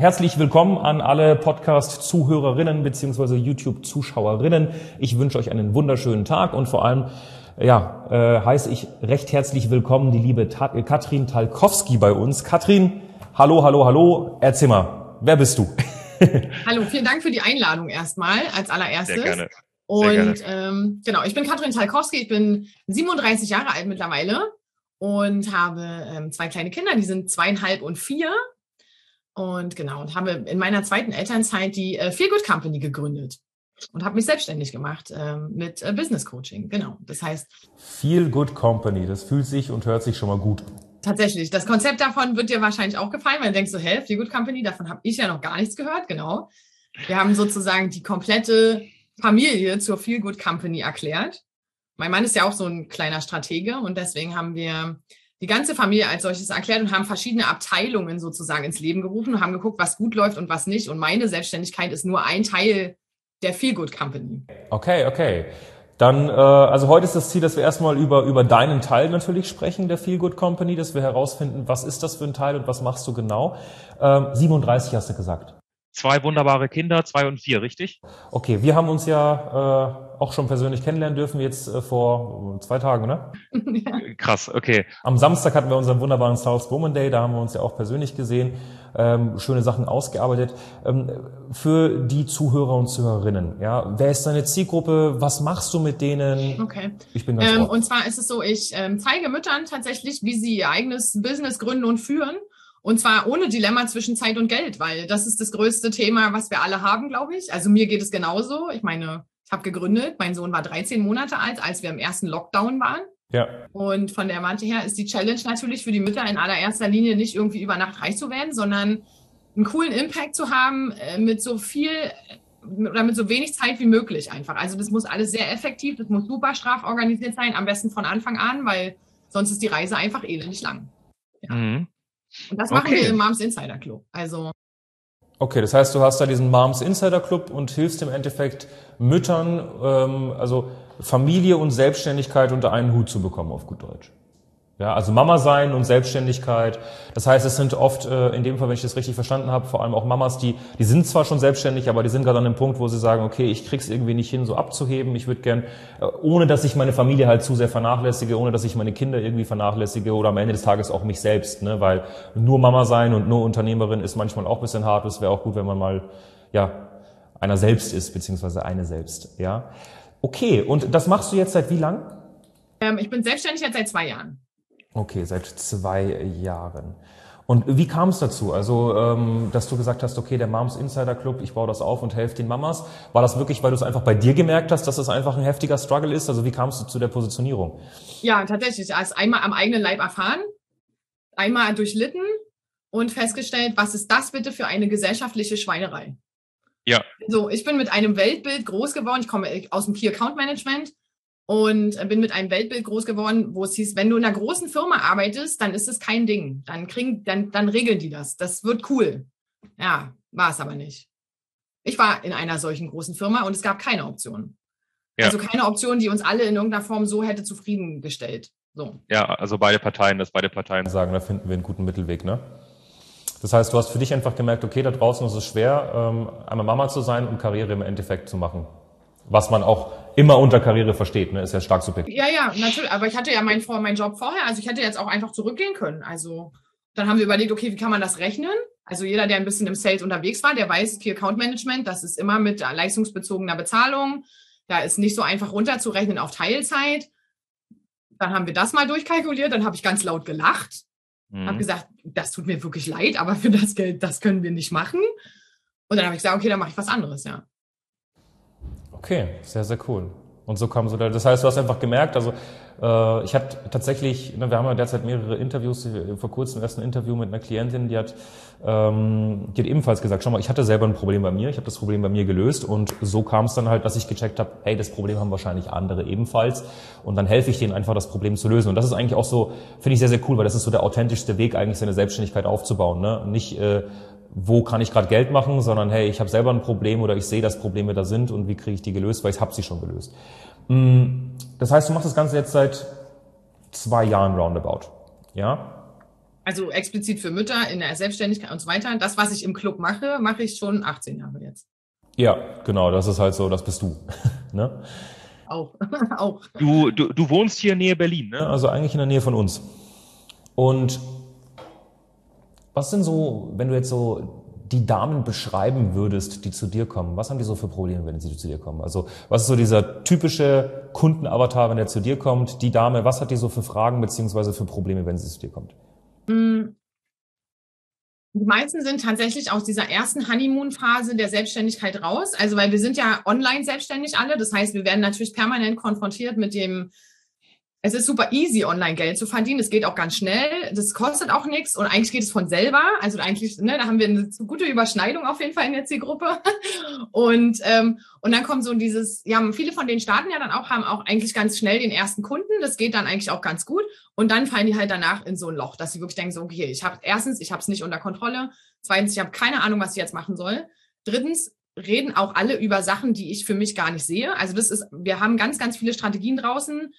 herzlich willkommen an alle Podcast-Zuhörerinnen bzw. YouTube-Zuschauerinnen. Ich wünsche euch einen wunderschönen Tag und vor allem ja, äh, heiße ich recht herzlich willkommen die liebe Ta Katrin Talkowski bei uns. Katrin, hallo, hallo, hallo. Erzähl mal, wer bist du? Hallo, vielen Dank für die Einladung erstmal als allererstes. Sehr gerne. Und gerne. Ähm, genau, ich bin Katrin Talkowski, ich bin 37 Jahre alt mittlerweile und habe ähm, zwei kleine Kinder, die sind zweieinhalb und vier. Und genau, und habe in meiner zweiten Elternzeit die äh, Feel Good Company gegründet und habe mich selbstständig gemacht ähm, mit äh, Business Coaching. Genau, das heißt. Feel Good Company, das fühlt sich und hört sich schon mal gut an. Tatsächlich. Das Konzept davon wird dir wahrscheinlich auch gefallen, weil du denkst so, hä, Feel Good Company, davon habe ich ja noch gar nichts gehört, genau. Wir haben sozusagen die komplette Familie zur Feel Good Company erklärt. Mein Mann ist ja auch so ein kleiner Stratege und deswegen haben wir die ganze Familie als solches erklärt und haben verschiedene Abteilungen sozusagen ins Leben gerufen und haben geguckt, was gut läuft und was nicht. Und meine Selbstständigkeit ist nur ein Teil der Feel Good Company. Okay, okay. Dann, äh, also heute ist das Ziel, dass wir erstmal über, über deinen Teil natürlich sprechen, der Feel Good Company, dass wir herausfinden, was ist das für ein Teil und was machst du genau. Ähm, 37 hast du gesagt. Zwei wunderbare Kinder, zwei und vier, richtig? Okay, wir haben uns ja äh, auch schon persönlich kennenlernen dürfen, jetzt äh, vor zwei Tagen, ne? Krass, okay. Am Samstag hatten wir unseren wunderbaren South Woman Day, da haben wir uns ja auch persönlich gesehen, ähm, schöne Sachen ausgearbeitet. Ähm, für die Zuhörer und Zuhörerinnen, ja, wer ist deine Zielgruppe? Was machst du mit denen? Okay. Ich bin ganz Ähm, und zwar ist es so, ich ähm, zeige Müttern tatsächlich, wie sie ihr eigenes Business gründen und führen. Und zwar ohne Dilemma zwischen Zeit und Geld, weil das ist das größte Thema, was wir alle haben, glaube ich. Also mir geht es genauso. Ich meine, habe gegründet, mein Sohn war 13 Monate alt, als wir im ersten Lockdown waren. Ja, Und von der Warte her ist die Challenge natürlich für die Mütter in allererster Linie nicht irgendwie über Nacht reich zu werden, sondern einen coolen Impact zu haben äh, mit so viel äh, oder mit so wenig Zeit wie möglich einfach. Also das muss alles sehr effektiv, das muss super straff organisiert sein, am besten von Anfang an, weil sonst ist die Reise einfach elendig lang. Mhm. Und das machen Okay. wir im Moms Insider Club. Also okay, das heißt, du hast da diesen Moms Insider Club und hilfst im Endeffekt Müttern, ähm, also Familie und Selbstständigkeit unter einen Hut zu bekommen, auf gut Deutsch. Ja, also Mama sein und Selbstständigkeit. Das heißt, es sind oft, äh, in dem Fall, wenn ich das richtig verstanden habe, vor allem auch Mamas, die, die sind zwar schon selbstständig, aber die sind gerade an dem Punkt, wo sie sagen, okay, ich krieg's irgendwie nicht hin, so abzuheben. Ich würde gern, äh, ohne dass ich meine Familie halt zu sehr vernachlässige, ohne dass ich meine Kinder irgendwie vernachlässige oder am Ende des Tages auch mich selbst, ne? weil nur Mama sein und nur Unternehmerin ist manchmal auch ein bisschen hart. Es wäre auch gut, wenn man mal, ja, einer selbst ist, beziehungsweise eine selbst, ja. Okay, und das machst du jetzt seit wie lang? ähm, ich bin selbstständig jetzt seit zwei Jahren. Okay, seit zwei Jahren. Und wie kam es dazu? Also, ähm, dass du gesagt hast, okay, der Moms Insider Club, ich baue das auf und helfe den Mamas. War das wirklich, weil du es einfach bei dir gemerkt hast, dass es einfach ein heftiger Struggle ist? Also, wie kamst du zu der Positionierung? Ja, tatsächlich. Also einmal am eigenen Leib erfahren, einmal durchlitten und festgestellt, was ist das bitte für eine gesellschaftliche Schweinerei? Ja. So, ich bin mit einem Weltbild groß geworden. Ich komme aus dem Key Account Management und bin mit einem Weltbild groß geworden, wo es hieß, wenn du in einer großen Firma arbeitest, dann ist es kein Ding. Dann kriegen, dann, dann regeln die das. Das wird cool. Ja, war es aber nicht. Ich war in einer solchen großen Firma und es gab keine Option. Ja. Also keine Option, die uns alle in irgendeiner Form so hätte zufriedengestellt. So. Ja, also beide Parteien, dass beide Parteien Sagen, da finden wir einen guten Mittelweg, ne? Das heißt, du hast für dich einfach gemerkt, okay, da draußen ist es schwer, ähm, einmal Mama zu sein und Karriere im Endeffekt zu machen. Was man auch immer unter Karriere versteht, ne? Ist ja stark subjektiv. Ja, ja, natürlich. Aber ich hatte ja meinen, meinen Job vorher. Also ich hätte jetzt auch einfach zurückgehen können. Also dann haben wir überlegt, okay, wie kann man das rechnen? Also jeder, der ein bisschen im Sales unterwegs war, der weiß, Key Account Management, das ist immer mit leistungsbezogener Bezahlung. Da ist nicht so einfach runterzurechnen auf Teilzeit. Dann haben wir das mal durchkalkuliert. Dann habe ich ganz laut gelacht. Habe Mhm. gesagt, das tut mir wirklich leid, aber für das Geld, das können wir nicht machen. Und dann habe ich gesagt, okay, dann mache ich was anderes, ja. Okay, sehr, sehr cool. Und so kam so, da- das heißt, du hast einfach gemerkt, also Äh, ich hatte tatsächlich, ne, wir haben ja derzeit mehrere Interviews, vor kurzem erst ein Interview mit einer Klientin, die hat, ähm, die hat ebenfalls gesagt, schau mal, ich hatte selber ein Problem bei mir, ich habe das Problem bei mir gelöst und so kam es dann halt, dass ich gecheckt habe, hey, das Problem haben wahrscheinlich andere ebenfalls und dann helfe ich denen einfach, das Problem zu lösen. Und das ist eigentlich auch so, finde ich sehr, sehr cool, weil das ist so der authentischste Weg, eigentlich seine Selbstständigkeit aufzubauen. Ne? Nicht äh, wo kann ich gerade Geld machen, sondern hey, ich habe selber ein Problem oder ich sehe, dass Probleme da sind und wie kriege ich die gelöst, weil ich habe sie schon gelöst. Mm, das heißt, du machst das Ganze jetzt seit zwei Jahren roundabout, ja? Also explizit für Mütter in der Selbstständigkeit und so weiter. Das, was ich im Club mache, mache ich schon 18 Jahre jetzt. Ja, genau, das ist halt so, das bist du. ne? Auch, auch. Du, du, du wohnst hier Nähe Berlin, ne? Also eigentlich in der Nähe von uns. Und was sind so, wenn du jetzt so die Damen beschreiben würdest, die zu dir kommen, was haben die so für Probleme, wenn sie zu dir kommen? Also was ist so dieser typische Kundenavatar, wenn er zu dir kommt? Die Dame, was hat die so für Fragen beziehungsweise für Probleme, wenn sie zu dir kommt? Mm. Die meisten sind tatsächlich aus dieser ersten Honeymoon-Phase der Selbstständigkeit raus. Also, weil wir sind ja online selbstständig alle. Das heißt, wir werden natürlich permanent konfrontiert mit dem es ist super easy, online Geld zu verdienen. Es geht auch ganz schnell. Das kostet auch nichts und eigentlich geht es von selber. Also eigentlich, ne, da haben wir eine gute Überschneidung auf jeden Fall in der Zielgruppe. Und, ähm, und dann kommt so dieses, ja, viele von den starten ja dann auch, haben auch eigentlich ganz schnell den ersten Kunden. Das geht dann eigentlich auch ganz gut. Und dann fallen die halt danach in so ein Loch, dass sie wirklich denken, so, okay, ich habe erstens, ich habe es nicht unter Kontrolle. Zweitens, ich habe keine Ahnung, was ich jetzt machen soll. Drittens, reden auch alle über Sachen, die ich für mich gar nicht sehe. Also das ist, wir haben ganz, ganz viele Strategien draußen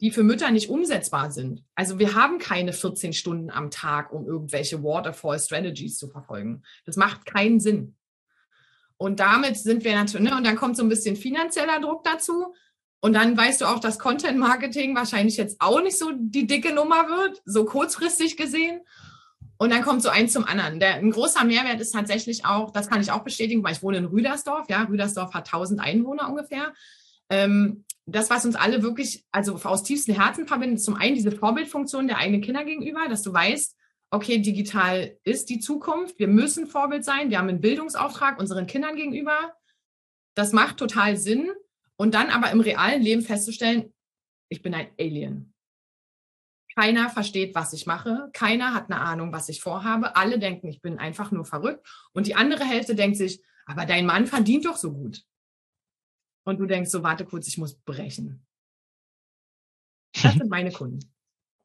die für Mütter nicht umsetzbar sind. Also wir haben keine 14 Stunden am Tag, um irgendwelche Waterfall Strategies zu verfolgen. Das macht keinen Sinn. Und damit sind wir natürlich, ne, und dann kommt so ein bisschen finanzieller Druck dazu. Und dann weißt du auch, dass Content Marketing wahrscheinlich jetzt auch nicht so die dicke Nummer wird, so kurzfristig gesehen. Und dann kommt so eins zum anderen. Der, ein großer Mehrwert ist tatsächlich auch, das kann ich auch bestätigen, weil ich wohne in Rüdersdorf. Ja, Rüdersdorf hat 1000 Einwohner ungefähr. Ähm, das, was uns alle wirklich, also aus tiefstem Herzen verbindet, zum einen diese Vorbildfunktion der eigenen Kinder gegenüber, dass du weißt, okay, digital ist die Zukunft, wir müssen Vorbild sein, wir haben einen Bildungsauftrag unseren Kindern gegenüber. Das macht total Sinn. Und dann aber im realen Leben festzustellen, ich bin ein Alien. Keiner versteht, was ich mache. Keiner hat eine Ahnung, was ich vorhabe. Alle denken, ich bin einfach nur verrückt. Und die andere Hälfte denkt sich, aber dein Mann verdient doch so gut und du denkst so, warte kurz, ich muss brechen. Das sind meine Kunden.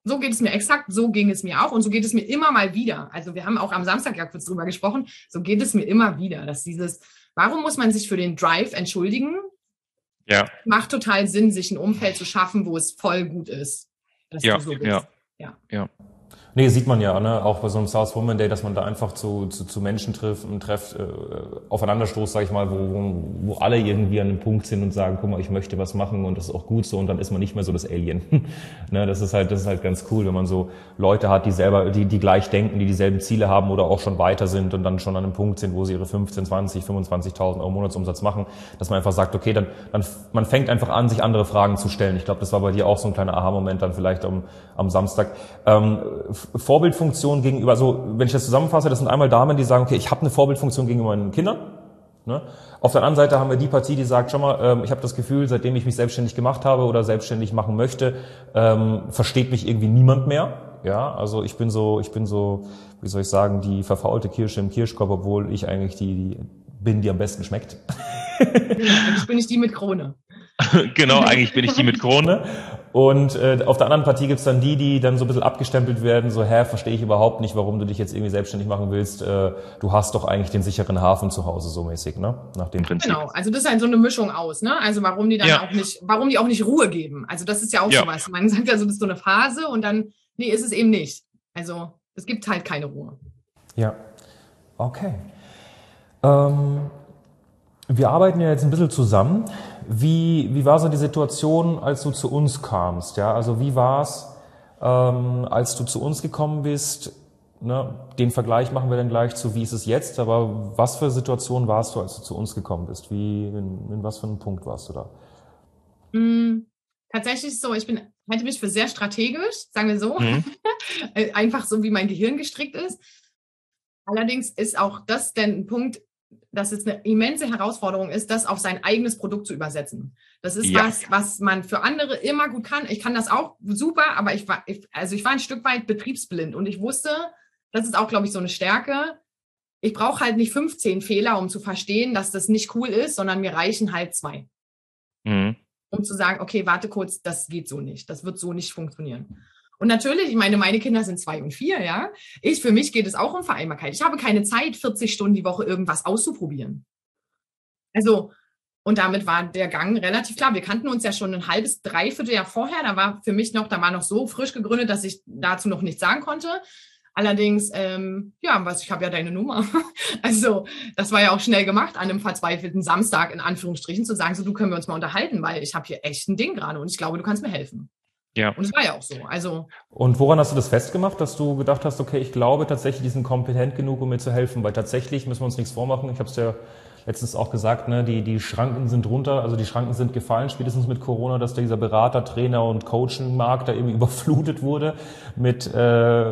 So geht es mir exakt, so ging es mir auch und so geht es mir immer mal wieder. Also wir haben auch am Samstag ja kurz drüber gesprochen, so geht es mir immer wieder, dass dieses, warum muss man sich für den Drive entschuldigen? Ja. Macht total Sinn, sich ein Umfeld zu schaffen, wo es voll gut ist. ja, so ja, ja, ja. Nee, sieht man ja, ne? auch bei so einem South Woman Day, dass man da einfach zu, zu, zu Menschen trifft und trefft, äh, aufeinanderstoßt, sag ich mal, wo, wo alle irgendwie an einem Punkt sind und sagen, guck mal, ich möchte was machen und das ist auch gut so und dann ist man nicht mehr so das Alien. ne? Das ist halt, das ist halt ganz cool, wenn man so Leute hat, die selber, die, die gleich denken, die dieselben Ziele haben oder auch schon weiter sind und dann schon an einem Punkt sind, wo sie ihre 15, 20, 25.000 Euro Monatsumsatz machen, dass man einfach sagt, okay, dann, dann man fängt einfach an, sich andere Fragen zu stellen. Ich glaube, das war bei dir auch so ein kleiner Aha-Moment dann vielleicht am, am Samstag. Ähm, Vorbildfunktion gegenüber, also wenn ich das zusammenfasse, das sind einmal Damen, die sagen, okay, ich habe eine Vorbildfunktion gegenüber meinen Kindern. Ne? Auf der anderen Seite haben wir die Partie, die sagt, schau mal, ähm, ich habe das Gefühl, seitdem ich mich selbstständig gemacht habe oder selbstständig machen möchte, ähm, versteht mich irgendwie niemand mehr. Ja, also ich bin so, ich bin so, wie soll ich sagen, die verfaulte Kirsche im Kirschkorb, obwohl ich eigentlich die, die bin, die am besten schmeckt. Genau, ich bin nicht die mit Krone. genau, eigentlich bin ich die mit Krone. Und äh, auf der anderen Partie gibt's dann die, die dann so ein bisschen abgestempelt werden, so, hä, verstehe ich überhaupt nicht, warum du dich jetzt irgendwie selbstständig machen willst. Äh, du hast doch eigentlich den sicheren Hafen zu Hause, so mäßig, ne? Nach dem Prinzip. Genau, also das ist halt so eine Mischung aus, ne? Also warum die dann ja. auch nicht, warum die auch nicht Ruhe geben. Also das ist ja auch ja. sowas. Man sagt ja so, das ist so eine Phase und dann, nee, ist es eben nicht. Also es gibt halt keine Ruhe. Ja. Okay. Ähm, wir arbeiten ja jetzt ein bisschen zusammen. Wie, wie war so die Situation, als du zu uns kamst? Ja, also wie war es, ähm, als du zu uns gekommen bist? Ne, den Vergleich machen wir dann gleich zu, wie ist es jetzt, aber was für Situation warst du, als du zu uns gekommen bist? Wie, in, in was für einem Punkt warst du da? Mm, tatsächlich so, ich bin, halte mich für sehr strategisch, sagen wir so. Mhm. Einfach so, wie mein Gehirn gestrickt ist. Allerdings ist auch das denn ein Punkt, dass es eine immense Herausforderung ist, das auf sein eigenes Produkt zu übersetzen. Das ist Ja. was, was man für andere immer gut kann. Ich kann das auch super, aber ich war, ich, also ich war ein Stück weit betriebsblind und ich wusste, das ist auch, glaube ich, so eine Stärke. Ich brauche halt nicht 15 Fehler, um zu verstehen, dass das nicht cool ist, sondern mir reichen halt zwei, Mhm. um zu sagen, okay, warte kurz, das geht so nicht, das wird so nicht funktionieren. Und natürlich, ich meine, meine Kinder sind zwei und vier, ja. Ich, für mich geht es auch um Vereinbarkeit. Ich habe keine Zeit, 40 Stunden die Woche irgendwas auszuprobieren. Also, und damit war der Gang relativ klar. Wir kannten uns ja schon ein halbes, dreiviertel Jahr vorher. Da war für mich noch, da war noch so frisch gegründet, dass ich dazu noch nichts sagen konnte. Allerdings, ähm, ja, was, ich habe ja deine Nummer. Also, das war ja auch schnell gemacht, an einem verzweifelten Samstag in Anführungsstrichen zu sagen, so, du können wir uns mal unterhalten, weil ich habe hier echt ein Ding gerade und ich glaube, du kannst mir helfen. Ja. Und es war ja auch so. Also, Und woran hast du das festgemacht, dass du gedacht hast, okay, ich glaube tatsächlich, die sind kompetent genug, um mir zu helfen, weil tatsächlich müssen wir uns nichts vormachen. Ich habe es ja letztens auch gesagt, ne, die, die Schranken sind runter, also die Schranken sind gefallen, spätestens mit Corona, dass dieser Berater, Trainer und Coaching-Markt da irgendwie überflutet wurde mit äh,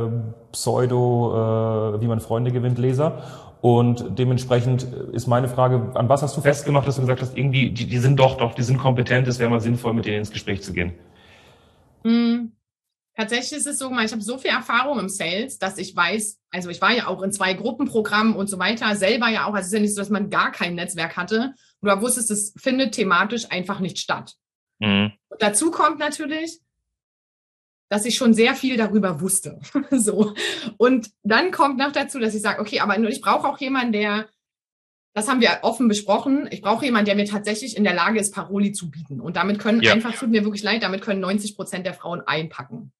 Pseudo, äh, wie man Freunde gewinnt, Leser. Und dementsprechend ist meine Frage, an was hast du Festgemacht, dass du gesagt hast, irgendwie, die, die sind doch, doch, die sind kompetent, es wäre mal sinnvoll, mit denen ins Gespräch zu gehen. Mh, tatsächlich ist es so, ich habe so viel Erfahrung im Sales, dass ich weiß, also ich war ja auch in zwei Gruppenprogrammen und so weiter, selber ja auch, also es ist ja nicht so, dass man gar kein Netzwerk hatte. Und du wusstest, es findet thematisch einfach nicht statt. Mhm. Und dazu kommt natürlich, dass ich schon sehr viel darüber wusste. so. Und dann kommt noch dazu, dass ich sage, okay, aber nur ich brauche auch jemanden, der, das haben wir offen besprochen, ich brauche jemanden, der mir tatsächlich in der Lage ist, Paroli zu bieten. Und damit können Ja. einfach, tut mir wirklich leid, damit können 90 Prozent der Frauen einpacken.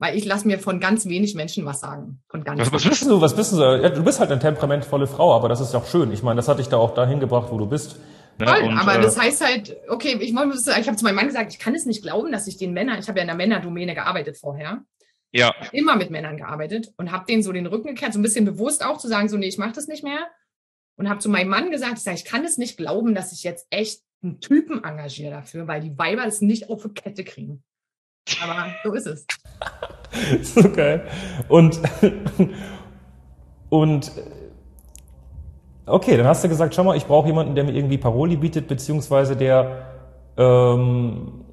Weil ich lasse mir von ganz wenig Menschen was sagen. Von ganz Was, was bist du, was bist du? Ja, du bist halt eine temperamentvolle Frau, aber das ist ja auch schön. Ich meine, das hat dich da auch dahin gebracht, wo du bist. Ne? Voll, Und, aber äh, das heißt halt, okay, ich, ich habe zu meinem Mann gesagt, ich kann es nicht glauben, dass ich den Männern, ich habe ja in der Männerdomäne gearbeitet vorher, ja, immer mit Männern gearbeitet und habe denen so den Rücken gekehrt, so ein bisschen bewusst auch zu sagen, so nee, ich mache das nicht mehr. Und habe zu meinem Mann gesagt, ich sage, ich kann es nicht glauben, dass ich jetzt echt einen Typen engagiere dafür, weil die Weiber es nicht auf die Kette kriegen. Aber so ist es. so geil. Und, und okay, dann hast du gesagt, schau mal, ich brauche jemanden, der mir irgendwie Paroli bietet, beziehungsweise der, ähm,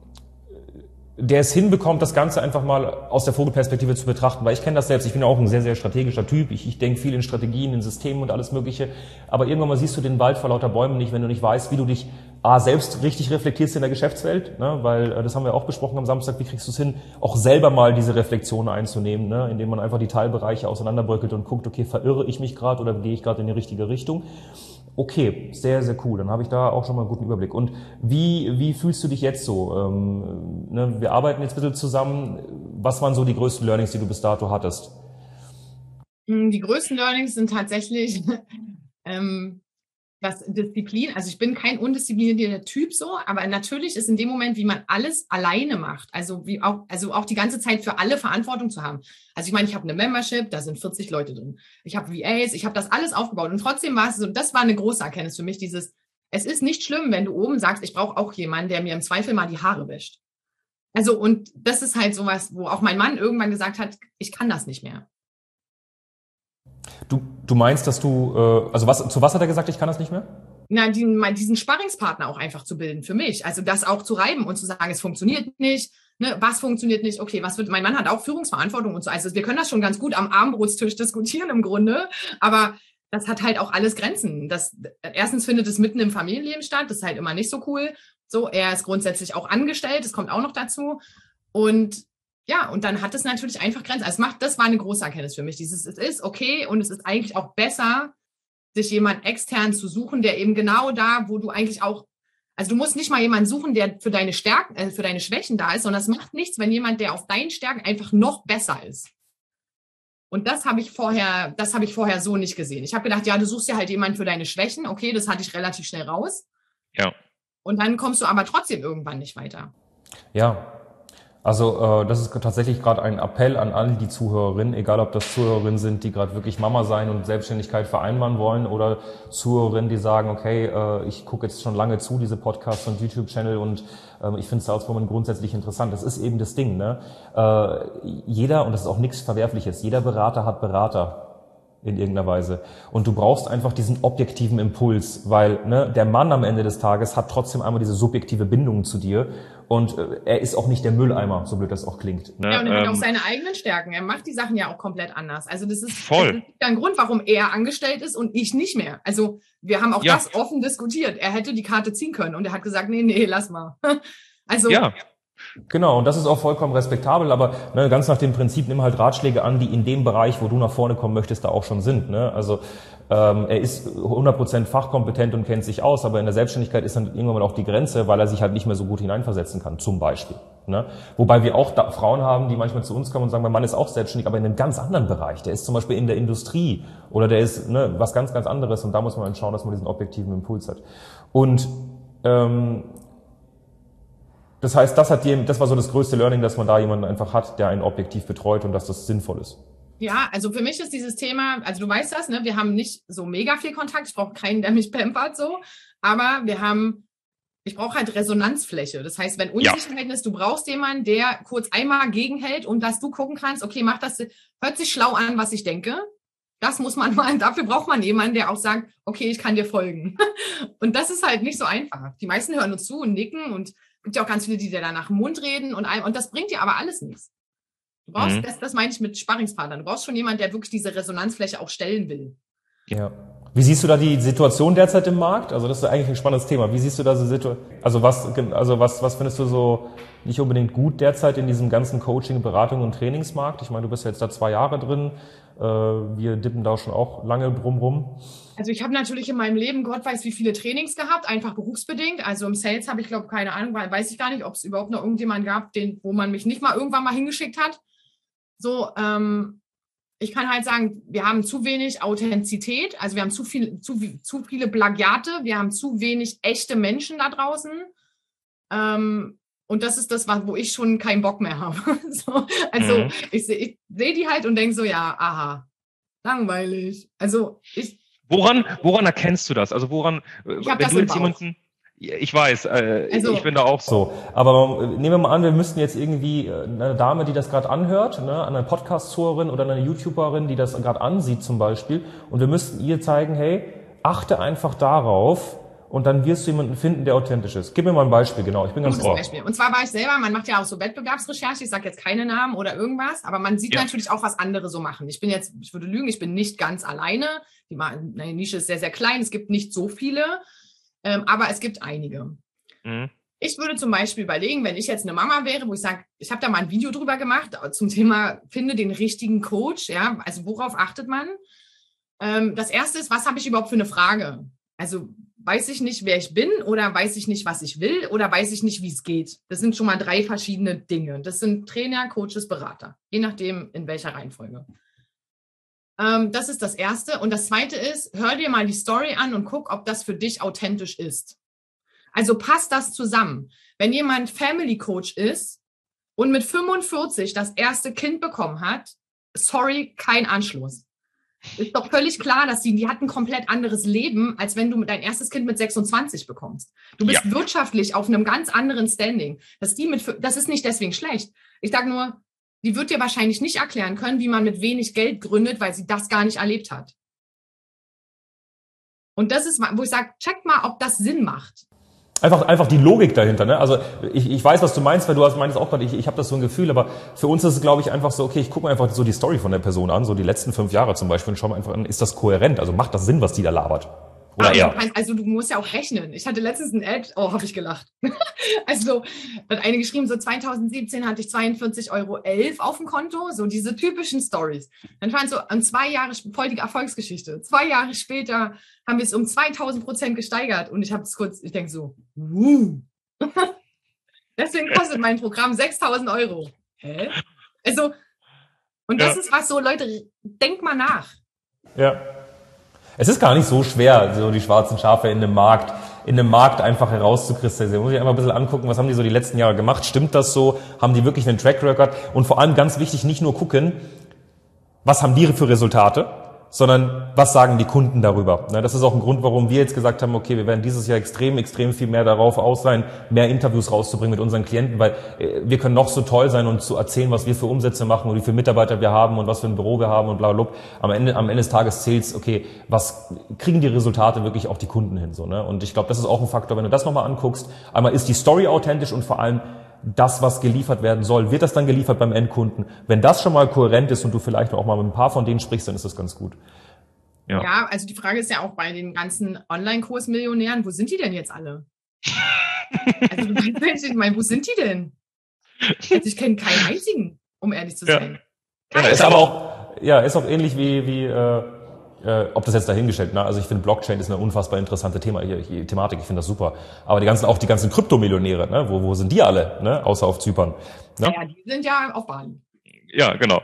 der es hinbekommt, das Ganze einfach mal aus der Vogelperspektive zu betrachten. Weil ich kenne das selbst, ich bin auch ein sehr, sehr strategischer Typ. Ich, ich denke viel in Strategien, in Systemen und alles Mögliche. Aber irgendwann mal siehst du den Wald vor lauter Bäumen nicht, wenn du nicht weißt, wie du dich A, selbst richtig reflektierst in der Geschäftswelt, ne? weil äh, das haben wir auch besprochen am Samstag, wie kriegst du es hin, auch selber mal diese Reflexion einzunehmen, ne? indem man einfach die Teilbereiche auseinanderbröckelt und guckt, okay, verirre ich mich gerade oder gehe ich gerade in die richtige Richtung. Okay, sehr, sehr cool. Dann habe ich da auch schon mal einen guten Überblick. Und wie, wie fühlst du dich jetzt so? Ähm, ne? Wir arbeiten jetzt ein bisschen zusammen. Was waren so die größten Learnings, die du bis dato hattest? Mm, Die größten Learnings sind tatsächlich ähm, das Disziplin. Also ich bin kein undisziplinierter Typ so, aber natürlich ist in dem Moment, wie man alles alleine macht, also wie auch, also auch die ganze Zeit für alle Verantwortung zu haben. Also ich meine, ich habe eine Membership, da sind 40 Leute drin. Ich habe VAs, ich habe das alles aufgebaut und trotzdem war es so, das war eine große Erkenntnis für mich, dieses, es ist nicht schlimm, wenn du oben sagst, ich brauche auch jemanden, der mir im Zweifel mal die Haare wäscht. Also und das ist halt sowas, wo auch mein Mann irgendwann gesagt hat, ich kann das nicht mehr. Du, du meinst, dass du, äh, also was, zu was hat er gesagt, ich kann das nicht mehr? na, die, mal diesen Sparringspartner auch einfach zu bilden für mich. Also das auch zu reiben und zu sagen, es funktioniert nicht, ne, was funktioniert nicht, okay, was wird, mein Mann hat auch Führungsverantwortung und so. Also wir können das schon ganz gut am Armbrotstisch diskutieren im Grunde, aber das hat halt auch alles Grenzen. Das, erstens findet es mitten im Familienleben statt, das ist halt immer nicht so cool. So, er ist grundsätzlich auch angestellt, das kommt auch noch dazu. Und ja, und dann hat es natürlich einfach Grenzen. Also es macht, das war eine große Erkenntnis für mich. Dieses, es ist okay und es ist eigentlich auch besser, sich jemand extern zu suchen, der eben genau da, wo du eigentlich auch, also du musst nicht mal jemanden suchen, der für deine Stärken, äh, für deine Schwächen da ist, sondern es macht nichts, wenn jemand, der auf deinen Stärken einfach noch besser ist. Und das habe ich vorher, das habe ich vorher so nicht gesehen. Ich habe gedacht, ja, du suchst ja halt jemanden für deine Schwächen. Okay, das hatte ich relativ schnell raus. Ja. Und dann kommst du aber trotzdem irgendwann nicht weiter. Ja, also äh, das ist tatsächlich gerade ein Appell an all die Zuhörerinnen, egal ob das Zuhörerinnen sind, die gerade wirklich Mama sein und Selbstständigkeit vereinbaren wollen oder Zuhörerinnen, die sagen, okay, äh, ich gucke jetzt schon lange zu, diese Podcasts und YouTube-Channel und ähm, ich finde Saleswoman grundsätzlich interessant. Das ist eben das Ding. Ne? Äh, jeder, und das ist auch nichts Verwerfliches, jeder Berater hat Berater. in irgendeiner Weise. Und du brauchst einfach diesen objektiven Impuls, weil ne, der Mann am Ende des Tages hat trotzdem einmal diese subjektive Bindung zu dir und äh, er ist auch nicht der Mülleimer, so blöd das auch klingt. Ne? Ja, und er ähm, hat auch seine eigenen Stärken. Er macht die Sachen ja auch komplett anders. Also das ist, voll. Das ein Grund, warum er angestellt ist und ich nicht mehr. Also wir haben auch ja. das offen diskutiert. Er hätte die Karte ziehen können und er hat gesagt, nee, nee, lass mal. Also ja. Genau, und das ist auch vollkommen respektabel, aber ne, ganz nach dem Prinzip, nimm halt Ratschläge an, die in dem Bereich, wo du nach vorne kommen möchtest, da auch schon sind. Ne? Also ähm, er ist 100% fachkompetent und kennt sich aus, aber in der Selbstständigkeit ist dann irgendwann mal auch die Grenze, weil er sich halt nicht mehr so gut hineinversetzen kann, zum Beispiel. Ne? Wobei wir auch da Frauen haben, die manchmal zu uns kommen und sagen, mein Mann ist auch selbstständig, aber in einem ganz anderen Bereich. Der ist zum Beispiel in der Industrie oder der ist ne, was ganz, ganz anderes und da muss man dann schauen, dass man diesen objektiven Impuls hat. Und ähm, das heißt, das, hat die, das war so das größte Learning, dass man da jemanden einfach hat, der einen objektiv betreut und dass das sinnvoll ist. Ja, also für mich ist dieses Thema, also du weißt das, ne, wir haben nicht so mega viel Kontakt, ich brauche keinen, der mich pampert so, aber wir haben, ich brauche halt Resonanzfläche. Das heißt, wenn Unsicherheit ja. ist, du brauchst jemanden, der kurz einmal gegenhält und dass du gucken kannst, okay, mach das, hört sich schlau an, was ich denke. Das muss man mal, dafür braucht man jemanden, der auch sagt, okay, ich kann dir folgen. Und das ist halt nicht so einfach. Die meisten hören uns zu und nicken und gibt ja auch ganz viele, die dir da nach dem Mund reden und, und das bringt dir aber alles nichts. Du brauchst, mhm. das, das meine ich mit Sparringspartnern. Du brauchst schon jemanden, der wirklich diese Resonanzfläche auch stellen will. Ja. Wie siehst du da die Situation derzeit im Markt? Also das ist eigentlich ein spannendes Thema. Wie siehst du da so Situation? Also was, also was, was findest du so nicht unbedingt gut derzeit in diesem ganzen Coaching, Beratung und Trainingsmarkt? Ich meine, du bist ja jetzt da zwei Jahre drin. Äh, wir dippen da schon auch lange drumrum. Also ich habe natürlich in meinem Leben, Gott weiß wie viele Trainings gehabt, einfach berufsbedingt. Also im Sales habe ich, glaube keine Ahnung, weiß ich gar nicht, ob es überhaupt noch irgendjemanden gab, den, wo man mich nicht mal irgendwann mal hingeschickt hat. So, ähm, ich kann halt sagen, wir haben zu wenig Authentizität, also wir haben zu viel, zu, zu viele Plagiate, wir haben zu wenig echte Menschen da draußen. Ähm, und das ist das, wo ich schon keinen Bock mehr habe. so, also mhm. ich sehe seh die halt und denke so, ja, aha, langweilig. Also ich. Woran, woran erkennst du das? Also woran, ich wenn du jetzt jemanden. Ich weiß, äh, also, ich bin da auch so. Aber äh, nehmen wir mal an, wir müssten jetzt irgendwie äh, eine Dame, die das gerade anhört, ne, eine Podcast-Zuhörerin oder eine YouTuberin, die das gerade ansieht zum Beispiel, und wir müssten ihr zeigen, hey, achte einfach darauf, und dann wirst du jemanden finden, der authentisch ist. Gib mir mal ein Beispiel, genau. Ich bin ganz froh. Beispiel. Und zwar war ich selber, man macht ja auch so Wettbewerbsrecherche, ich sage jetzt keine Namen oder irgendwas, aber man sieht ja. natürlich auch, was andere so machen. Ich bin jetzt, ich würde lügen, ich bin nicht ganz alleine. Die meine Nische ist sehr, sehr klein, es gibt nicht so viele, ähm, aber es gibt einige. Mhm. Ich würde zum Beispiel überlegen, wenn ich jetzt eine Mama wäre, wo ich sage, ich habe da mal ein Video drüber gemacht zum Thema, finde den richtigen Coach, ja, also worauf achtet man? Ähm, das erste ist, was habe ich überhaupt für eine Frage? Also weiß ich nicht, wer ich bin oder weiß ich nicht, was ich will oder weiß ich nicht, wie es geht. Das sind schon mal drei verschiedene Dinge. Das sind Trainer, Coaches, Berater, je nachdem, in welcher Reihenfolge. Ähm, das ist das Erste. Und das Zweite ist, hör dir mal die Story an und guck, ob das für dich authentisch ist. Also passt das zusammen. Wenn jemand Family Coach ist und mit 45 das erste Kind bekommen hat, sorry, kein Anschluss ist doch völlig klar, dass die, die hat ein komplett anderes Leben, als wenn du dein erstes Kind mit 26 bekommst. Du bist ja. wirtschaftlich auf einem ganz anderen Standing. Dass die mit, das ist nicht deswegen schlecht. Ich sage nur, die wird dir wahrscheinlich nicht erklären können, wie man mit wenig Geld gründet, weil sie das gar nicht erlebt hat. Und das ist, wo ich sage, check mal, ob das Sinn macht. Einfach, einfach die Logik dahinter. Ne? Also ich, ich weiß, was du meinst, weil du hast meinst auch gerade, ich, ich habe das so ein Gefühl, aber für uns ist es, glaube ich, einfach so, okay, ich gucke mir einfach so die Story von der Person an, so die letzten fünf Jahre zum Beispiel, und schau mal einfach an, ist das kohärent? Also macht das Sinn, was die da labert? Oder eher? Also du musst ja auch rechnen. Ich hatte letztens ein Ad, oh, habe ich gelacht. also hat eine geschrieben, so 2017 hatte ich 42,11 Euro auf dem Konto, so diese typischen Stories. Dann fand so, an zwei Jahre, voll die Erfolgsgeschichte. Zwei Jahre später haben wir es um 2000 Prozent gesteigert und ich habe es kurz, ich denke so, wuh. Deswegen kostet mein Programm 6000 Euro. Hä? Also, und das ja. ist was so, Leute, denkt mal nach. Ja. Es ist gar nicht so schwer, so die schwarzen Schafe in dem Markt, in dem Markt einfach herauszukristallisieren. Muss ich einfach ein bisschen angucken, was haben die so die letzten Jahre gemacht? Stimmt das so? Haben die wirklich einen Track Record? Und vor allem ganz wichtig, nicht nur gucken, was haben die für Resultate, sondern was sagen die Kunden darüber. Das ist auch ein Grund, warum wir jetzt gesagt haben, okay, wir werden dieses Jahr extrem, extrem viel mehr darauf aus sein, mehr Interviews rauszubringen mit unseren Klienten, weil äh, wir können noch so toll sein und zu erzählen, was wir für Umsätze machen und wie viele Mitarbeiter wir haben und was für ein Büro wir haben und bla bla. Am Ende, am Ende des Tages zählt's, okay, was kriegen die Resultate wirklich auch die Kunden hin? So, ne? Und ich glaube, das ist auch ein Faktor, wenn du das nochmal anguckst. Einmal ist die Story authentisch und vor allem das, was geliefert werden soll, wird das dann geliefert beim Endkunden? Wenn das schon mal kohärent ist und du vielleicht auch mal mit ein paar von denen sprichst, dann ist das ganz gut. Ja. ja, also die Frage ist ja auch bei den ganzen Online-Kurs-Millionären, wo sind die denn jetzt alle? also ich meine, wo sind die denn? Also ich kenne keinen einzigen, um ehrlich zu sein. Ja, ja ist aber auch, ja, ist auch ähnlich wie, wie äh, äh, ob das jetzt dahingestellt, ne? also ich finde Blockchain ist eine unfassbar interessante Thema, hier, hier, Thematik, ich finde das super. Aber die ganzen, auch die ganzen Kryptomillionäre, ne? wo, wo sind die alle, ne? außer auf Zypern? Ne? Ja, die sind ja auf Bali. Ja, genau.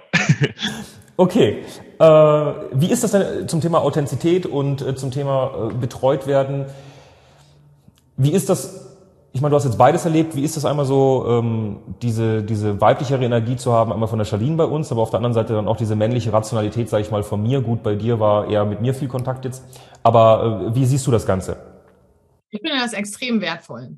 okay, äh, wie ist das denn zum Thema Authentizität und äh, zum Thema äh, betreut werden? Wie ist das ich meine, du hast jetzt beides erlebt. Wie ist das einmal so, ähm, diese, diese weiblichere Energie zu haben, einmal von der Charlene bei uns, aber auf der anderen Seite dann auch diese männliche Rationalität, sage ich mal, von mir. Gut, bei dir war eher mit mir viel Kontakt jetzt. Aber äh, wie siehst du das Ganze? Ich finde das extrem wertvoll.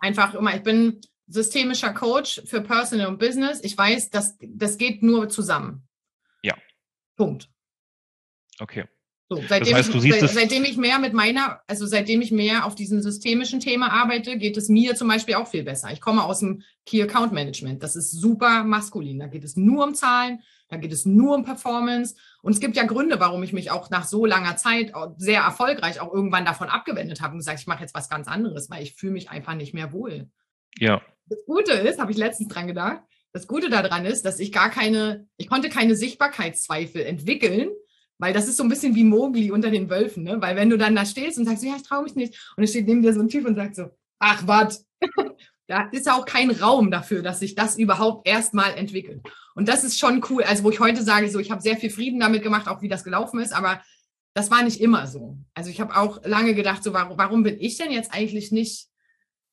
Einfach immer, ich bin systemischer Coach für Personal und Business. Ich weiß, dass das geht nur zusammen. Ja. Punkt. Okay. So, seitdem, das heißt, du siehst ich, seitdem ich mehr mit meiner, also seitdem ich mehr auf diesem systemischen Thema arbeite, geht es mir zum Beispiel auch viel besser. Ich komme aus dem Key Account Management. Das ist super maskulin. Da geht es nur um Zahlen, da geht es nur um Performance. Und es gibt ja Gründe, warum ich mich auch nach so langer Zeit sehr erfolgreich auch irgendwann davon abgewendet habe und gesagt, ich mache jetzt was ganz anderes, weil ich fühle mich einfach nicht mehr wohl. Ja. Das Gute ist, habe ich letztens dran gedacht, das Gute daran ist, dass ich gar keine, ich konnte keine Sichtbarkeitszweifel entwickeln, weil das ist so ein bisschen wie Mogli unter den Wölfen, ne? Weil wenn du dann da stehst und sagst, ja, ich traue mich nicht, und es steht neben dir so ein Typ und sagt so, ach was, da ist auch kein Raum dafür, dass sich das überhaupt erstmal entwickelt. Und das ist schon cool. Also wo ich heute sage, so ich habe sehr viel Frieden damit gemacht, auch wie das gelaufen ist, aber das war nicht immer so. Also ich habe auch lange gedacht, so warum, warum bin ich denn jetzt eigentlich nicht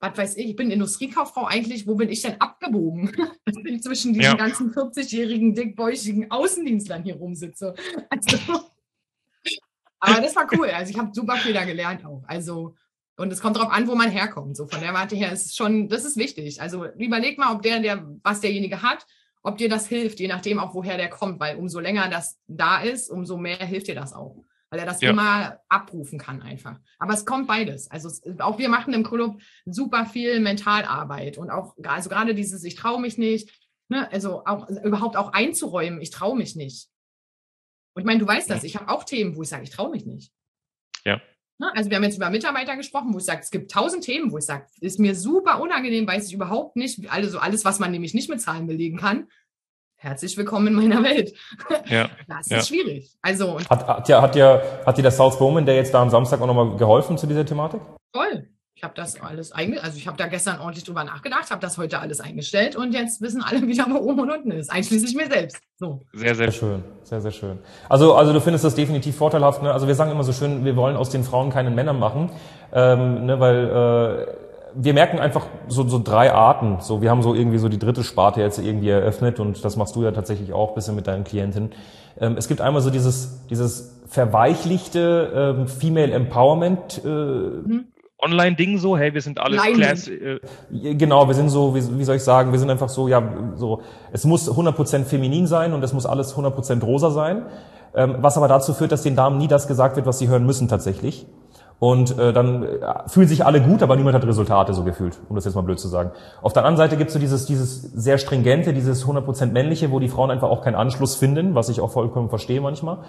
was weiß ich, ich bin Industriekauffrau eigentlich, wo bin ich denn abgebogen? Dass ich zwischen diesen ja. ganzen 40-jährigen, dickbäuchigen Außendienstlern hier rumsitze. Also, aber das war cool. Also ich habe super viel da gelernt auch. Also, und es kommt darauf an, wo man herkommt. So von der Warte her ist schon, das ist wichtig. Also überleg mal, ob der, der, was derjenige hat, ob dir das hilft, je nachdem auch, woher der kommt, weil umso länger das da ist, umso mehr hilft dir das auch weil er das ja. immer abrufen kann einfach. Aber es kommt beides. Also es, auch wir machen im Club super viel Mentalarbeit und auch also gerade dieses ich traue mich nicht, ne, also auch überhaupt auch einzuräumen, ich traue mich nicht. Und ich meine, du weißt das, ich habe auch Themen, wo ich sage, ich traue mich nicht. Ja. Ne, also wir haben jetzt über Mitarbeiter gesprochen, wo ich sage, es gibt tausend Themen, wo ich sage, ist mir super unangenehm, weiß ich überhaupt nicht, also alles, was man nämlich nicht mit Zahlen belegen kann, herzlich willkommen in meiner Welt. Ja. Das ist ja. schwierig. Also hat, hat, ja, hat, ja, hat dir der South Bowman, der jetzt da am Samstag auch nochmal geholfen zu dieser Thematik? Toll. Ich habe das alles eingestellt, also ich habe da gestern ordentlich drüber nachgedacht, habe das heute alles eingestellt und jetzt wissen alle wieder, wo oben und unten ist, einschließlich mir selbst. So. Sehr, sehr schön, sehr, sehr schön. Also, also du findest das definitiv vorteilhaft. Ne? Also wir sagen immer so schön, wir wollen aus den Frauen keinen Männern machen, ähm, ne, weil äh, wir merken einfach so, so drei Arten. So, wir haben so irgendwie so die dritte Sparte jetzt irgendwie eröffnet und das machst du ja tatsächlich auch bisschen mit deinen Klienten. Ähm, es gibt einmal so dieses, dieses verweichlichte ähm, Female Empowerment. Äh, mhm. Online-Ding so, hey, wir sind alles Class. Äh genau, wir sind so, wie, wie soll ich sagen, wir sind einfach so, ja, so, es muss 100% feminin sein und es muss alles 100% rosa sein, ähm, was aber dazu führt, dass den Damen nie das gesagt wird, was sie hören müssen tatsächlich. Und äh, dann äh, fühlen sich alle gut, aber niemand hat Resultate so gefühlt, um das jetzt mal blöd zu sagen. Auf der anderen Seite gibt es so dieses, dieses sehr stringente, dieses 100% männliche, wo die Frauen einfach auch keinen Anschluss finden, was ich auch vollkommen verstehe manchmal.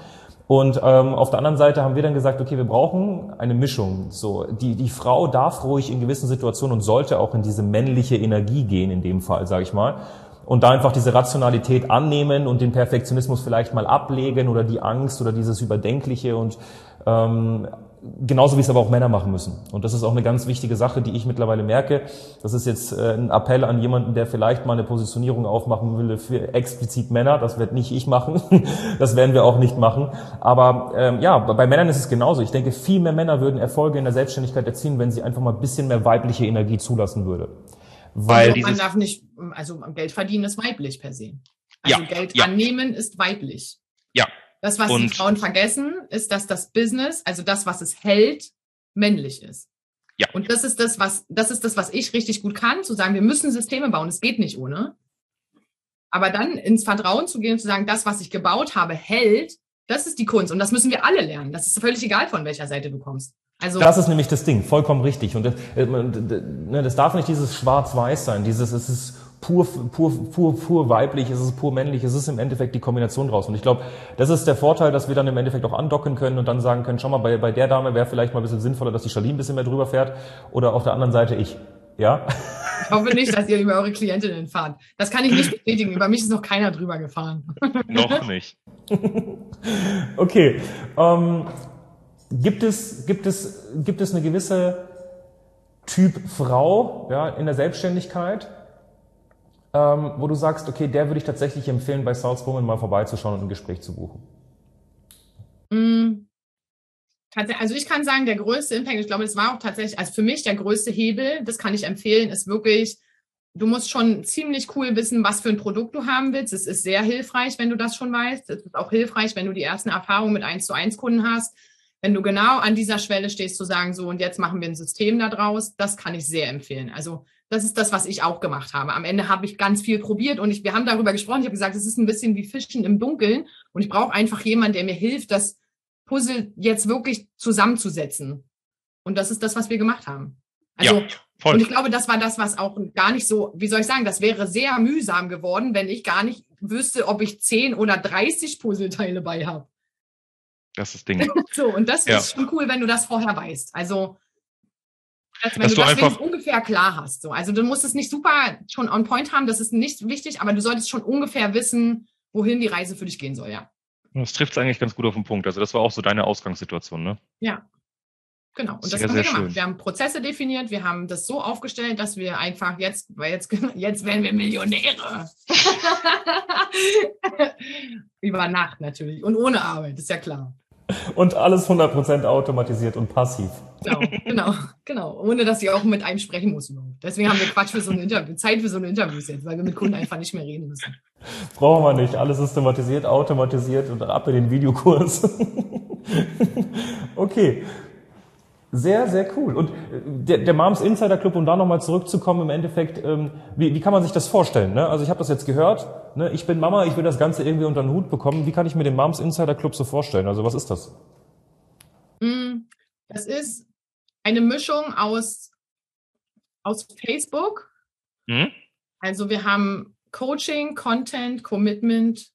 Und ähm, auf der anderen Seite haben wir dann gesagt, okay, wir brauchen eine Mischung. So, die, die Frau darf ruhig in gewissen Situationen und sollte auch in diese männliche Energie gehen, in dem Fall, sage ich mal und da einfach diese Rationalität annehmen und den Perfektionismus vielleicht mal ablegen oder die Angst oder dieses Überdenkliche und ähm, genauso wie es aber auch Männer machen müssen. Und das ist auch eine ganz wichtige Sache, die ich mittlerweile merke. Das ist jetzt äh, ein Appell an jemanden, der vielleicht mal eine Positionierung aufmachen will für explizit Männer. Das wird nicht ich machen. das werden wir auch nicht machen. Aber ähm, ja, bei Männern ist es genauso. Ich denke, viel mehr Männer würden Erfolge in der Selbstständigkeit erzielen, wenn sie einfach mal ein bisschen mehr weibliche Energie zulassen würde. Weil also man darf nicht, also Geld verdienen ist weiblich per se. Also ja, Geld ja. annehmen ist weiblich. Ja, Das, was die Und- Frauen vergessen, ist, dass das Business, also das, was es hält, männlich ist. Ja. Und das ist das, was, das ist das, was ich richtig gut kann, zu sagen, wir müssen Systeme bauen. Es geht nicht ohne. Aber dann ins Vertrauen zu gehen und zu sagen, das, was ich gebaut habe, hält, das ist die Kunst. Und das müssen wir alle lernen. Das ist völlig egal, von welcher Seite du kommst. Also, Das ist nämlich das Ding, vollkommen richtig. Und das, äh, ne, das darf nicht dieses Schwarz-Weiß sein, dieses, es ist pur, pur, pur, pur weiblich, es ist pur männlich, es ist im Endeffekt die Kombination draus. Und ich glaube, das ist der Vorteil, dass wir dann im Endeffekt auch andocken können und dann sagen können, schau mal, bei, bei der Dame wäre vielleicht mal ein bisschen sinnvoller, dass die Charlene ein bisschen mehr drüber fährt oder auf der anderen Seite ich. Ja? ich hoffe nicht, dass ihr über eure Klientinnen fahrt. Das kann ich nicht bestätigen. Über mich ist noch keiner drüber gefahren. Noch nicht. Okay. Ähm, gibt es, gibt es, gibt es eine gewisse Typ Frau, ja, in der Selbstständigkeit, ähm, wo du sagst, okay, der würde ich tatsächlich empfehlen, bei Salzwoman mal vorbeizuschauen und ein Gespräch zu buchen? Mm, Also ich kann sagen, der größte Impact, ich glaube, das war auch tatsächlich, also für mich der größte Hebel, das kann ich empfehlen, ist wirklich, du musst schon ziemlich cool wissen, was für ein Produkt du haben willst. Es ist sehr hilfreich, wenn du das schon weißt. Es ist auch hilfreich, wenn du die ersten Erfahrungen mit 1 zu 1 Kunden hast. Wenn du genau an dieser Schwelle stehst, zu sagen, so und jetzt machen wir ein System da draus, das kann ich sehr empfehlen. Also das ist das, was ich auch gemacht habe. Am Ende habe ich ganz viel probiert und ich, wir haben darüber gesprochen. Ich habe gesagt, es ist ein bisschen wie Fischen im Dunkeln und ich brauche einfach jemanden, der mir hilft, das Puzzle jetzt wirklich zusammenzusetzen. Und das ist das, was wir gemacht haben. Also, ja, voll. und ich glaube, das war das, was auch gar nicht so, wie soll ich sagen, das wäre sehr mühsam geworden, wenn ich gar nicht wüsste, ob ich 10 oder 30 Puzzleteile bei habe. Das ist das Ding. So, und das Ja. ist schon cool, wenn du das vorher weißt. Also, dass, wenn Dass du das einfach- ungefähr klar hast. So. Also, du musst es nicht super schon on point haben, das ist nicht wichtig, aber du solltest schon ungefähr wissen, wohin die Reise für dich gehen soll, ja. Das trifft es eigentlich ganz gut auf den Punkt. Also das war auch so deine Ausgangssituation, ne? Ja. Genau. Und das Sehr, haben wir gemacht. schön. Wir haben Prozesse definiert, wir haben das so aufgestellt, dass wir einfach jetzt, weil jetzt, jetzt werden wir Millionäre. Über Nacht natürlich. Und ohne Arbeit, ist ja klar. Und alles 100% automatisiert und passiv. Genau, genau, genau. Ohne dass sie auch mit einem sprechen muss. Deswegen haben wir Quatsch für so ein Interview, Zeit für so ein Interview jetzt, weil wir mit Kunden einfach nicht mehr reden müssen. Brauchen wir nicht. Alles systematisiert, automatisiert und ab in den Videokurs. okay. Sehr, sehr cool. Und äh, der, der Moms Insider Club, um da nochmal zurückzukommen, im Endeffekt, ähm, wie, wie kann man sich das vorstellen? Ne? Also ich habe das jetzt gehört, ne? ich bin Mama, ich will das Ganze irgendwie unter den Hut bekommen. Wie kann ich mir den Moms Insider Club so vorstellen? Also was ist das? Mm, Das ist eine Mischung aus, aus Facebook. Mhm. Also wir haben Coaching, Content, Commitment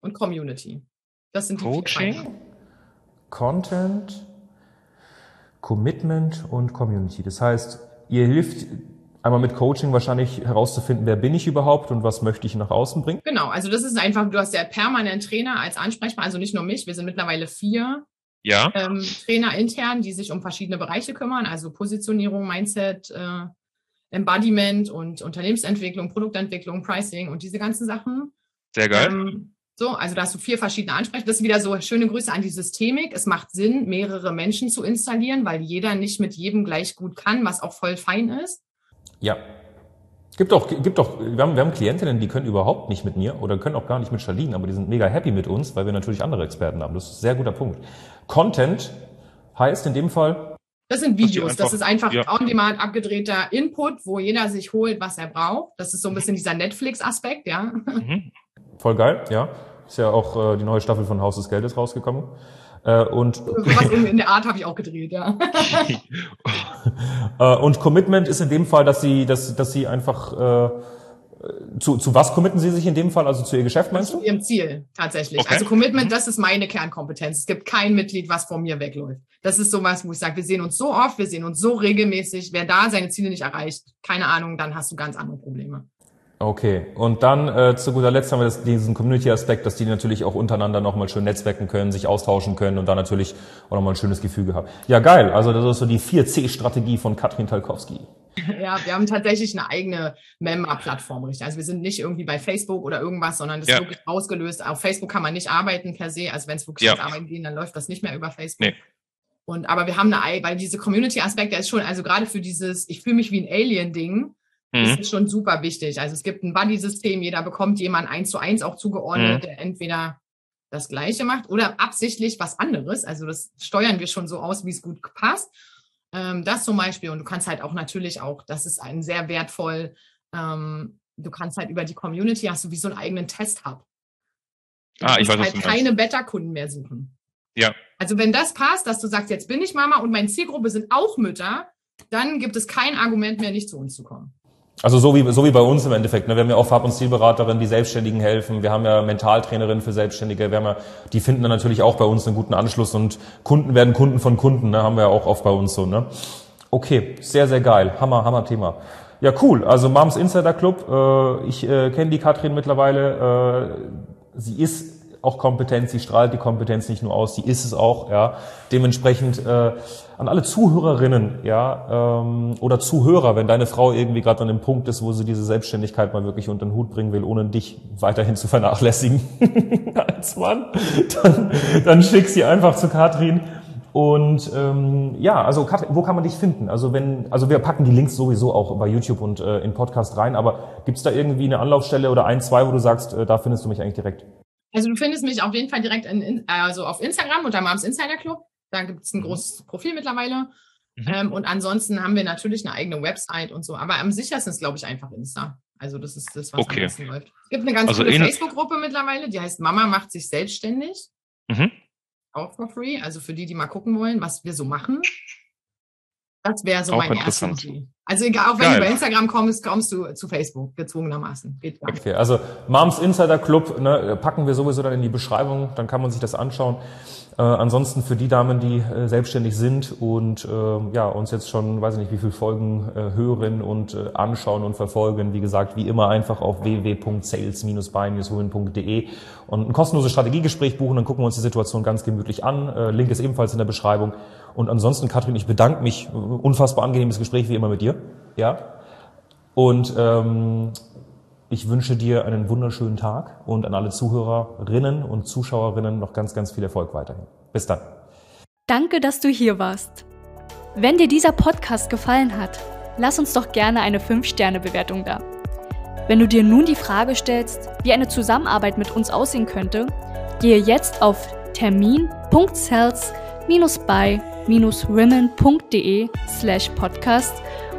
und Community. Das sind die Coaching? Content, Commitment und Community. Das heißt, ihr hilft einmal mit Coaching wahrscheinlich herauszufinden, wer bin ich überhaupt und was möchte ich nach außen bringen. Genau, also das ist einfach, du hast ja permanent Trainer als Ansprechpartner, also nicht nur mich, wir sind mittlerweile vier Ja. ähm, Trainer intern, die sich um verschiedene Bereiche kümmern, also Positionierung, Mindset, äh, Embodiment und Unternehmensentwicklung, Produktentwicklung, Pricing und diese ganzen Sachen. Sehr geil. Ähm, so, also da hast du vier verschiedene Ansprechpartner. Das ist wieder so schöne Grüße an die Systemik. Es macht Sinn, mehrere Menschen zu installieren, weil jeder nicht mit jedem gleich gut kann, was auch voll fein ist. Ja. Gibt auch, gibt auch, wir haben, wir haben Klientinnen, die können überhaupt nicht mit mir oder können auch gar nicht mit Charlene, aber die sind mega happy mit uns, weil wir natürlich andere Experten haben. Das ist ein sehr guter Punkt. Content heißt in dem Fall, Das sind Videos. einfach- das ist einfach ja. on-demand abgedrehter Input, wo jeder sich holt, was er braucht. Das ist so ein bisschen dieser Netflix-Aspekt, ja. Mhm. Voll geil, ja. Ist ja auch äh, die neue Staffel von Haus des Geldes rausgekommen. Äh, und, Was in in der Art habe ich auch gedreht, ja. äh, und Commitment ist in dem Fall, dass sie, dass, dass sie einfach, äh, zu, zu was committen sie sich in dem Fall? Also zu ihr Geschäft meinst zu du? ihrem Ziel tatsächlich. Okay. Also Commitment, das ist meine Kernkompetenz. Es gibt kein Mitglied, was von mir wegläuft. Das ist sowas, wo ich sage, wir sehen uns so oft, wir sehen uns so regelmäßig. Wer da seine Ziele nicht erreicht, keine Ahnung, dann hast du ganz andere Probleme. Okay, und dann äh, zu guter Letzt haben wir das, diesen Community-Aspekt, dass die natürlich auch untereinander nochmal schön netzwerken können, sich austauschen können und da natürlich auch nochmal ein schönes Gefüge haben. Ja, geil. Also das ist so die 4C-Strategie von Katrin Talkowski. Ja, wir haben tatsächlich eine eigene Member-Plattform, richtig. Also wir sind nicht irgendwie bei Facebook oder irgendwas, sondern das Ja. ist wirklich ausgelöst. Auf Facebook kann man nicht arbeiten per se. Also wenn es wirklich Ja. Arbeiten geht, dann läuft das nicht mehr über Facebook. Nee. Und aber wir haben eine, ei- weil diese Community-Aspekt, der ist schon, also gerade für dieses, ich fühle mich wie ein Alien-Ding, Mhm. ist schon super wichtig. Also es gibt ein Buddy-System, jeder bekommt jemanden eins zu eins auch zugeordnet, Mhm. der entweder das Gleiche macht oder absichtlich was anderes. Also das steuern wir schon so aus, wie es gut passt. Ähm, das zum Beispiel. Und du kannst halt auch natürlich auch, das ist ein sehr wertvoll, ähm, du kannst halt über die Community, hast du wie so einen eigenen Test-Hub. Du Ah, ich weiß, halt keine Beta-Kunden mehr suchen. Ja. Also wenn das passt, dass du sagst, jetzt bin ich Mama und meine Zielgruppe sind auch Mütter, dann gibt es kein Argument mehr, nicht zu uns zu kommen. Also so wie, so wie bei uns im Endeffekt. Ne? Wir haben ja auch Farb- und Stilberaterinnen, die Selbstständigen helfen. Wir haben ja Mentaltrainerinnen für Selbstständige. Wir haben ja, die finden dann natürlich auch bei uns einen guten Anschluss und Kunden werden Kunden von Kunden. Ne? Haben wir ja auch oft bei uns so. Ne? Okay, sehr, sehr geil. Hammer, Hammer Thema. Ja, cool. Also Moms Insider Club. Äh, ich äh, kenne die Katrin mittlerweile. Äh, sie ist auch kompetent, sie strahlt die Kompetenz nicht nur aus, sie ist es auch. Ja. Dementsprechend äh, an alle Zuhörerinnen ja, ähm, oder Zuhörer, wenn deine Frau irgendwie gerade an dem Punkt ist, wo sie diese Selbstständigkeit mal wirklich unter den Hut bringen will, ohne dich weiterhin zu vernachlässigen als Mann, dann, dann schick sie einfach zu Katrin. Und ähm, ja, also Katrin, wo kann man dich finden? Also wenn, also wir packen die Links sowieso auch bei YouTube und äh, in Podcast rein, aber gibt's da irgendwie eine Anlaufstelle oder ein, zwei, wo du sagst, äh, da findest du mich eigentlich direkt? Also du findest mich auf jeden Fall direkt in, also auf Instagram unter Moms Insider Club. Da gibt es ein Mhm. großes Profil mittlerweile. Mhm. Ähm, und ansonsten haben wir natürlich eine eigene Website und so. Aber am sichersten ist, glaube ich, einfach Insta. Also das ist das, was Okay. am besten läuft. Es gibt eine ganz Also coole Facebook-Gruppe mittlerweile, die heißt Mama macht sich selbstständig. Mhm. Auch for free. Also für die, die mal gucken wollen, was wir so machen. Das wäre so Auch mein erster interessant. Also egal, auch wenn Geil. du bei Instagram kommst, kommst du zu Facebook, gezwungenermaßen. Geht gar nicht. Okay, also Moms Insider Club ne, packen wir sowieso dann in die Beschreibung, dann kann man sich das anschauen. Äh, ansonsten für die Damen, die äh, selbstständig sind und äh, ja uns jetzt schon, weiß ich nicht, wie viele Folgen äh, hören und äh, anschauen und verfolgen, wie gesagt, wie immer einfach auf www.sales-by-women.de und ein kostenloses Strategiegespräch buchen, dann gucken wir uns die Situation ganz gemütlich an. Äh, Link ist ebenfalls in der Beschreibung. Und ansonsten, Katrin, ich bedanke mich. Unfassbar angenehmes Gespräch wie immer mit dir. Ja. Und ähm, ich wünsche dir einen wunderschönen Tag und an alle Zuhörerinnen und Zuschauerinnen noch ganz, ganz viel Erfolg weiterhin. Bis dann. Danke, dass du hier warst. Wenn dir dieser Podcast gefallen hat, lass uns doch gerne eine 5-Sterne-Bewertung da. Wenn du dir nun die Frage stellst, wie eine Zusammenarbeit mit uns aussehen könnte, gehe jetzt auf termin.cells-by-women.de slash podcast